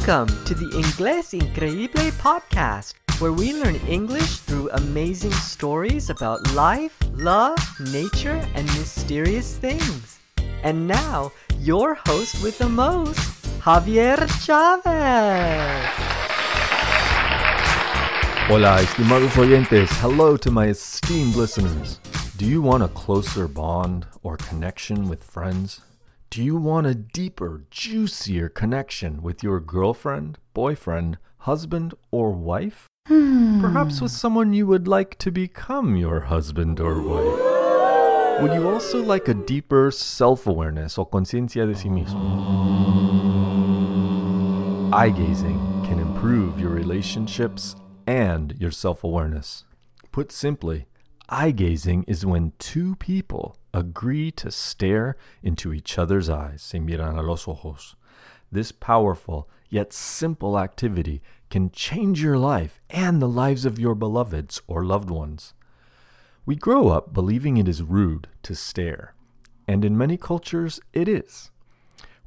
Welcome to the Inglés Increíble podcast, where we learn English through amazing stories about life, love, nature, and mysterious things. And now, your host with the most, Javier Chavez. Hola, estimados oyentes. Hello to my esteemed listeners. Do you want a closer bond or connection with friends? Do you want a deeper, juicier connection with your girlfriend, boyfriend, husband, or wife? Hmm. Perhaps with someone you would like to become your husband or wife. Would you also like a deeper self awareness or conciencia de sí mismo? Eye gazing can improve your relationships and your self awareness. Put simply, eye gazing is when two people agree to stare into each other's eyes. Se miran a los ojos. This powerful yet simple activity can change your life and the lives of your beloveds or loved ones. We grow up believing it is rude to stare, and in many cultures it is.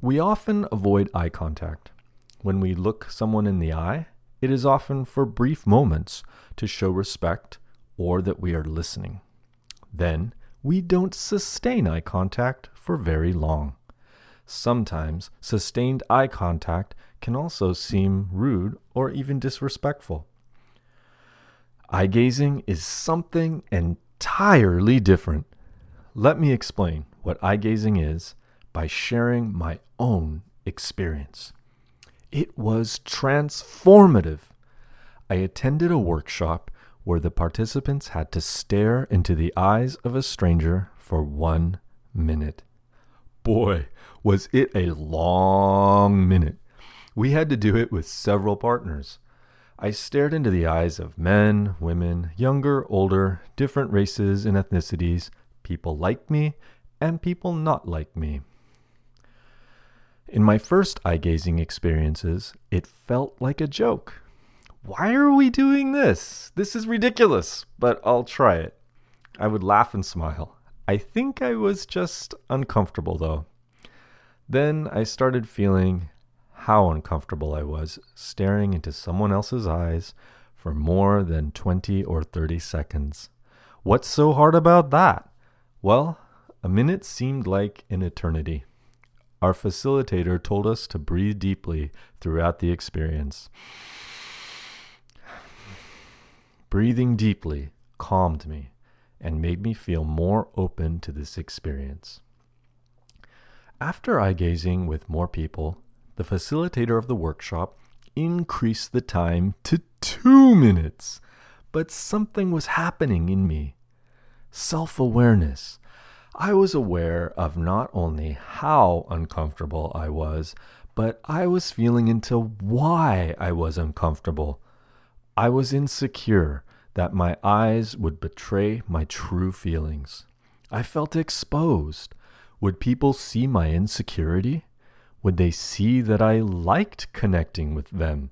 We often avoid eye contact. When we look someone in the eye, it is often for brief moments to show respect or that we are listening. Then we don't sustain eye contact for very long. Sometimes sustained eye contact can also seem rude or even disrespectful. Eye gazing is something entirely different. Let me explain what eye gazing is by sharing my own experience. It was transformative. I attended a workshop where the participants had to stare into the eyes of a stranger for one minute. Boy, was it a long minute. We had to do it with several partners. I stared into the eyes of men, women, younger, older, different races and ethnicities, people like me, and people not like me. In my first eye gazing experiences, it felt like a joke. Why are we doing this? This is ridiculous, but I'll try it. I would laugh and smile. I think I was just uncomfortable though. Then I started feeling how uncomfortable I was staring into someone else's eyes for more than 20 or 30 seconds. What's so hard about that? Well, a minute seemed like an eternity. Our facilitator told us to breathe deeply throughout the experience. Breathing deeply calmed me and made me feel more open to this experience. After eye gazing with more people, the facilitator of the workshop increased the time to two minutes. But something was happening in me. Self awareness. I was aware of not only how uncomfortable I was, but I was feeling into why I was uncomfortable. I was insecure that my eyes would betray my true feelings. I felt exposed. Would people see my insecurity? Would they see that I liked connecting with them?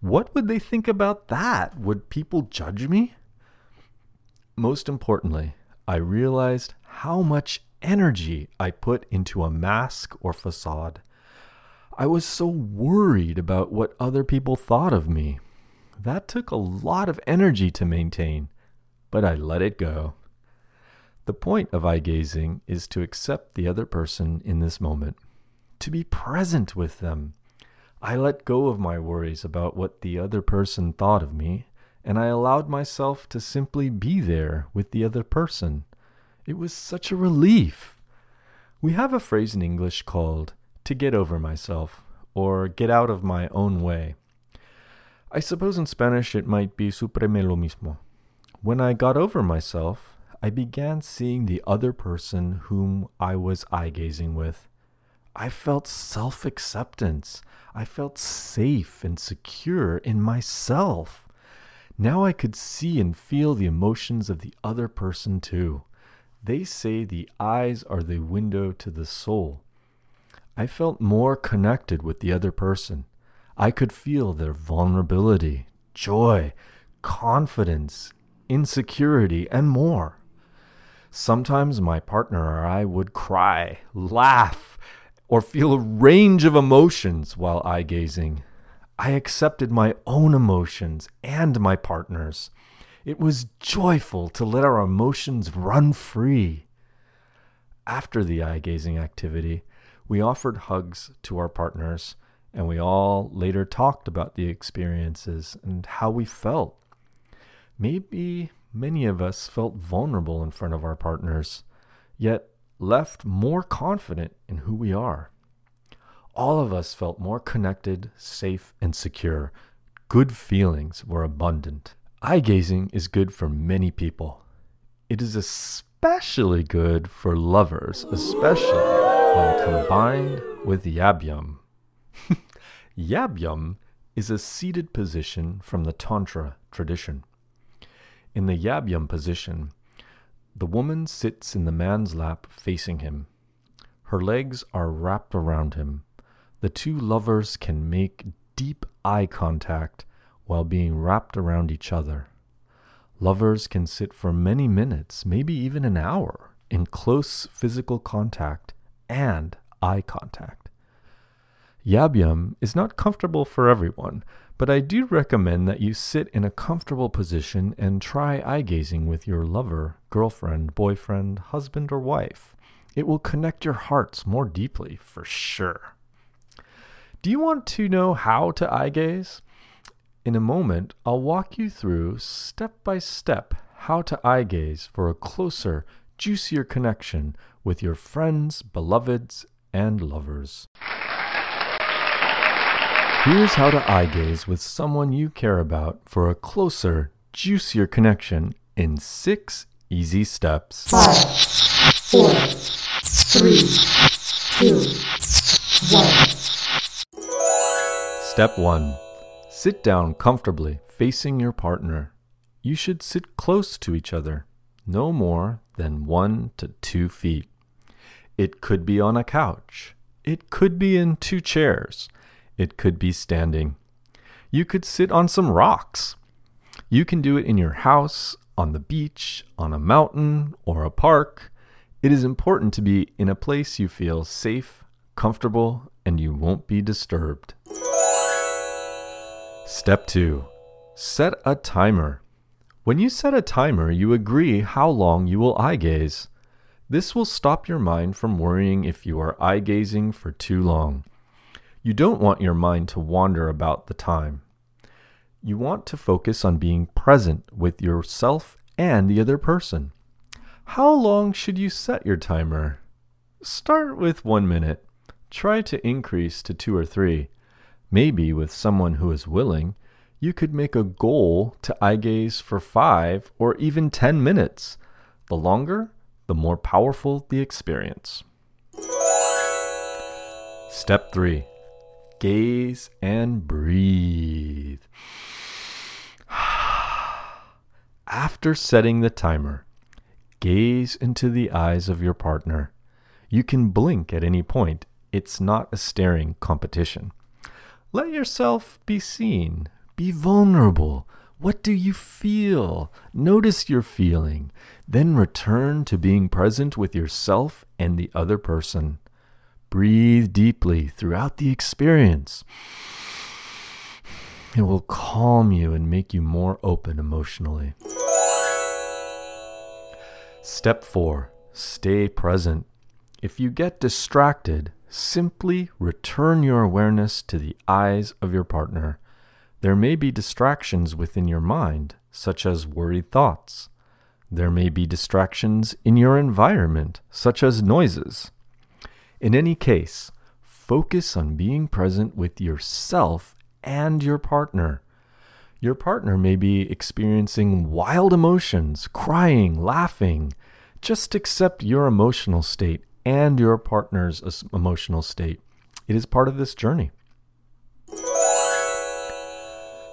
What would they think about that? Would people judge me? Most importantly, I realized how much energy I put into a mask or facade. I was so worried about what other people thought of me. That took a lot of energy to maintain, but I let it go. The point of eye gazing is to accept the other person in this moment, to be present with them. I let go of my worries about what the other person thought of me, and I allowed myself to simply be there with the other person. It was such a relief. We have a phrase in English called to get over myself or get out of my own way. I suppose in Spanish it might be supreme lo mismo. When I got over myself, I began seeing the other person whom I was eye gazing with. I felt self acceptance. I felt safe and secure in myself. Now I could see and feel the emotions of the other person too. They say the eyes are the window to the soul. I felt more connected with the other person. I could feel their vulnerability, joy, confidence, insecurity, and more. Sometimes my partner or I would cry, laugh, or feel a range of emotions while eye gazing. I accepted my own emotions and my partner's. It was joyful to let our emotions run free. After the eye gazing activity, we offered hugs to our partners, and we all later talked about the experiences and how we felt. Maybe many of us felt vulnerable in front of our partners, yet left more confident in who we are. All of us felt more connected, safe, and secure. Good feelings were abundant. Eye gazing is good for many people. It is especially good for lovers, especially when combined with yab yum. yab yum is a seated position from the Tantra tradition. In the yab yum position, the woman sits in the man's lap facing him. Her legs are wrapped around him. The two lovers can make deep eye contact while being wrapped around each other. Lovers can sit for many minutes, maybe even an hour, in close physical contact and eye contact. Yab Yum is not comfortable for everyone, but I do recommend that you sit in a comfortable position and try eye gazing with your lover, girlfriend, boyfriend, husband, or wife. It will connect your hearts more deeply, for sure. Do you want to know how to eye gaze? In a moment, I'll walk you through step by step how to eye gaze for a closer, juicier connection with your friends, beloveds, and lovers. Here's how to eye gaze with someone you care about for a closer, juicier connection in six easy steps. Five, four, three, two, one. Step 1 Sit down comfortably, facing your partner. You should sit close to each other, no more than one to two feet. It could be on a couch. It could be in two chairs. It could be standing. You could sit on some rocks. You can do it in your house, on the beach, on a mountain, or a park. It is important to be in a place you feel safe, comfortable, and you won't be disturbed. Step 2 Set a timer. When you set a timer, you agree how long you will eye gaze. This will stop your mind from worrying if you are eye gazing for too long. You don't want your mind to wander about the time. You want to focus on being present with yourself and the other person. How long should you set your timer? Start with one minute. Try to increase to two or three. Maybe with someone who is willing, you could make a goal to eye gaze for five or even 10 minutes. The longer, the more powerful the experience. Step 3 Gaze and breathe. After setting the timer, gaze into the eyes of your partner. You can blink at any point, it's not a staring competition. Let yourself be seen. Be vulnerable. What do you feel? Notice your feeling. Then return to being present with yourself and the other person. Breathe deeply throughout the experience. It will calm you and make you more open emotionally. Step 4 Stay present. If you get distracted, Simply return your awareness to the eyes of your partner. There may be distractions within your mind, such as worried thoughts. There may be distractions in your environment, such as noises. In any case, focus on being present with yourself and your partner. Your partner may be experiencing wild emotions, crying, laughing. Just accept your emotional state and your partner's emotional state. It is part of this journey.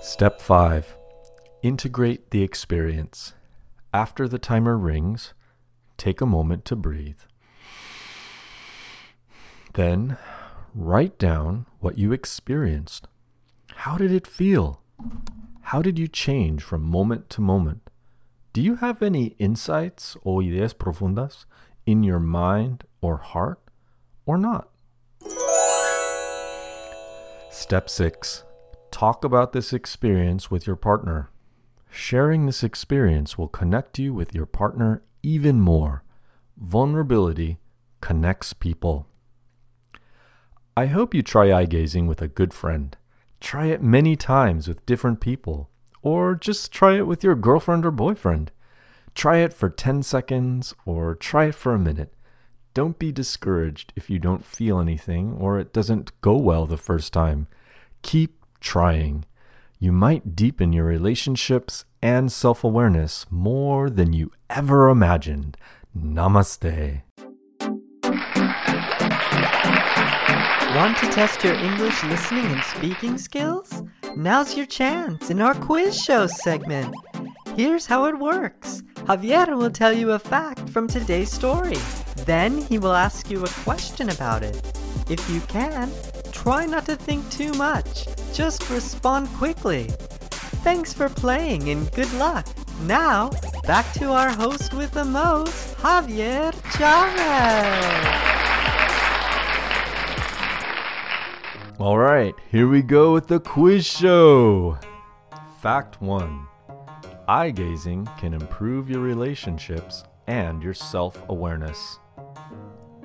Step 5 Integrate the experience. After the timer rings, take a moment to breathe. Then, write down what you experienced. How did it feel? How did you change from moment to moment? Do you have any insights o ideas profundas in your mind or heart or not. Step 6 Talk about this experience with your partner. Sharing this experience will connect you with your partner even more. Vulnerability connects people. I hope you try eye gazing with a good friend. Try it many times with different people, or just try it with your girlfriend or boyfriend. Try it for 10 seconds or try it for a minute. Don't be discouraged if you don't feel anything or it doesn't go well the first time. Keep trying. You might deepen your relationships and self awareness more than you ever imagined. Namaste. Want to test your English listening and speaking skills? Now's your chance in our quiz show segment. Here's how it works Javier will tell you a fact from today's story. Then he will ask you a question about it. If you can, try not to think too much. Just respond quickly. Thanks for playing and good luck. Now, back to our host with the most, Javier Chavez. All right, here we go with the quiz show. Fact 1 Eye gazing can improve your relationships and your self awareness.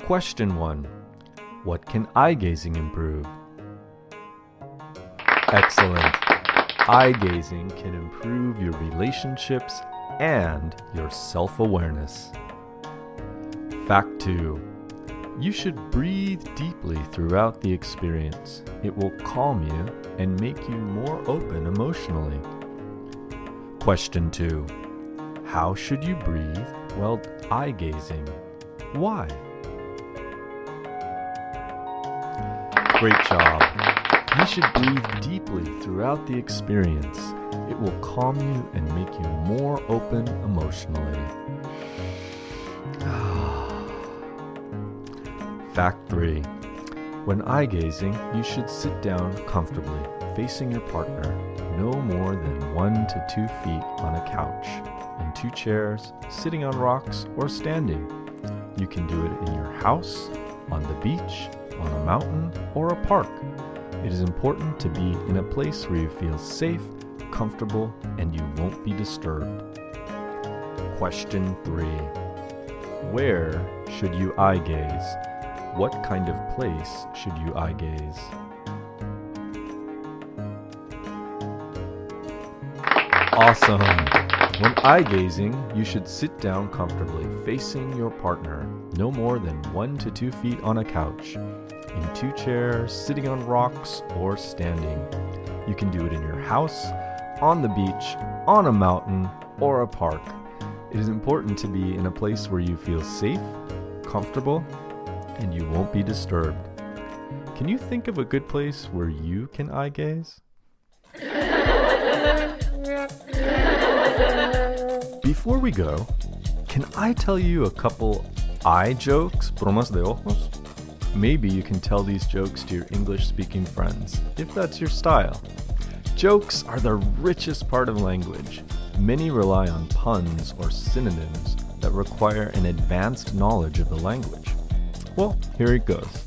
Question 1 What can eye gazing improve? Excellent. Eye gazing can improve your relationships and your self awareness. Fact 2 You should breathe deeply throughout the experience. It will calm you and make you more open emotionally. Question 2 How should you breathe while eye gazing? Why? Great job. You should breathe deeply throughout the experience. It will calm you and make you more open emotionally. Fact 3 When eye gazing, you should sit down comfortably, facing your partner, no more than one to two feet on a couch, in two chairs, sitting on rocks, or standing. You can do it in your house, on the beach, on a mountain, or a park. It is important to be in a place where you feel safe, comfortable, and you won't be disturbed. Question 3 Where should you eye gaze? What kind of place should you eye gaze? Awesome! When eye gazing, you should sit down comfortably, facing your partner, no more than one to two feet on a couch, in two chairs, sitting on rocks, or standing. You can do it in your house, on the beach, on a mountain, or a park. It is important to be in a place where you feel safe, comfortable, and you won't be disturbed. Can you think of a good place where you can eye gaze? Before we go, can I tell you a couple eye jokes, bromas de ojos? Maybe you can tell these jokes to your English speaking friends, if that's your style. Jokes are the richest part of language. Many rely on puns or synonyms that require an advanced knowledge of the language. Well, here it goes.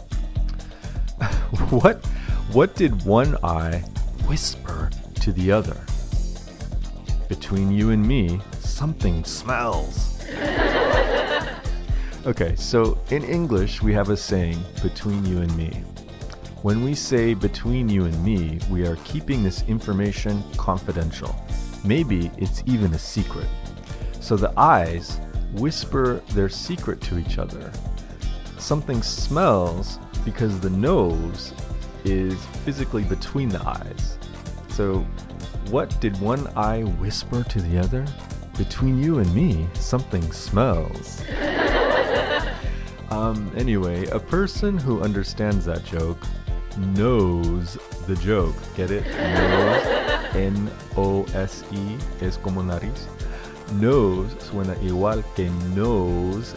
what what did one eye whisper to the other? Between you and me, something smells. okay, so in English, we have a saying, between you and me. When we say between you and me, we are keeping this information confidential. Maybe it's even a secret. So the eyes whisper their secret to each other. Something smells because the nose is physically between the eyes. So, what did one eye whisper to the other? Between you and me, something smells. um, anyway, a person who understands that joke knows the joke. Get it? Nose. N O S E es como nariz. Nose suena igual que knows,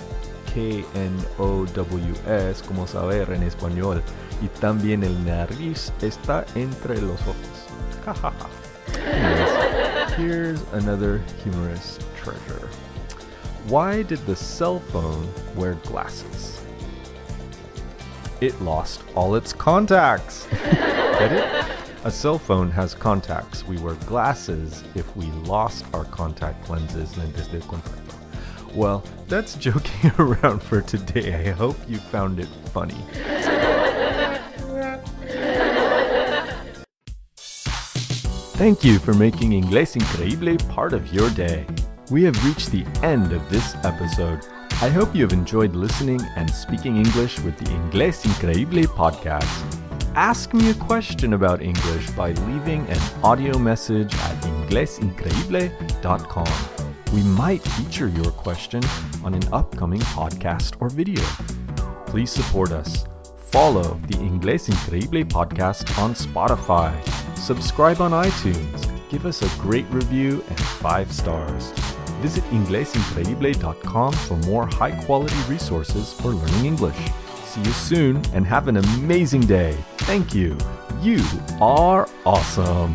K N O W S, como saber en español. Y también el nariz está entre los ojos. Anyways, here's another humorous treasure. Why did the cell phone wear glasses? It lost all its contacts. Get it? A cell phone has contacts. We wear glasses if we lost our contact lenses. Lentes de contacto. Well, that's joking around for today. I hope you found it funny. Thank you for making Inglés Increíble part of your day. We have reached the end of this episode. I hope you have enjoyed listening and speaking English with the Inglés Increíble podcast. Ask me a question about English by leaving an audio message at inglesincreible.com. We might feature your question on an upcoming podcast or video. Please support us. Follow the Inglés Increíble podcast on Spotify. Subscribe on iTunes. Give us a great review and five stars. Visit inglesincreible.com for more high quality resources for learning English. See you soon and have an amazing day. Thank you. You are awesome.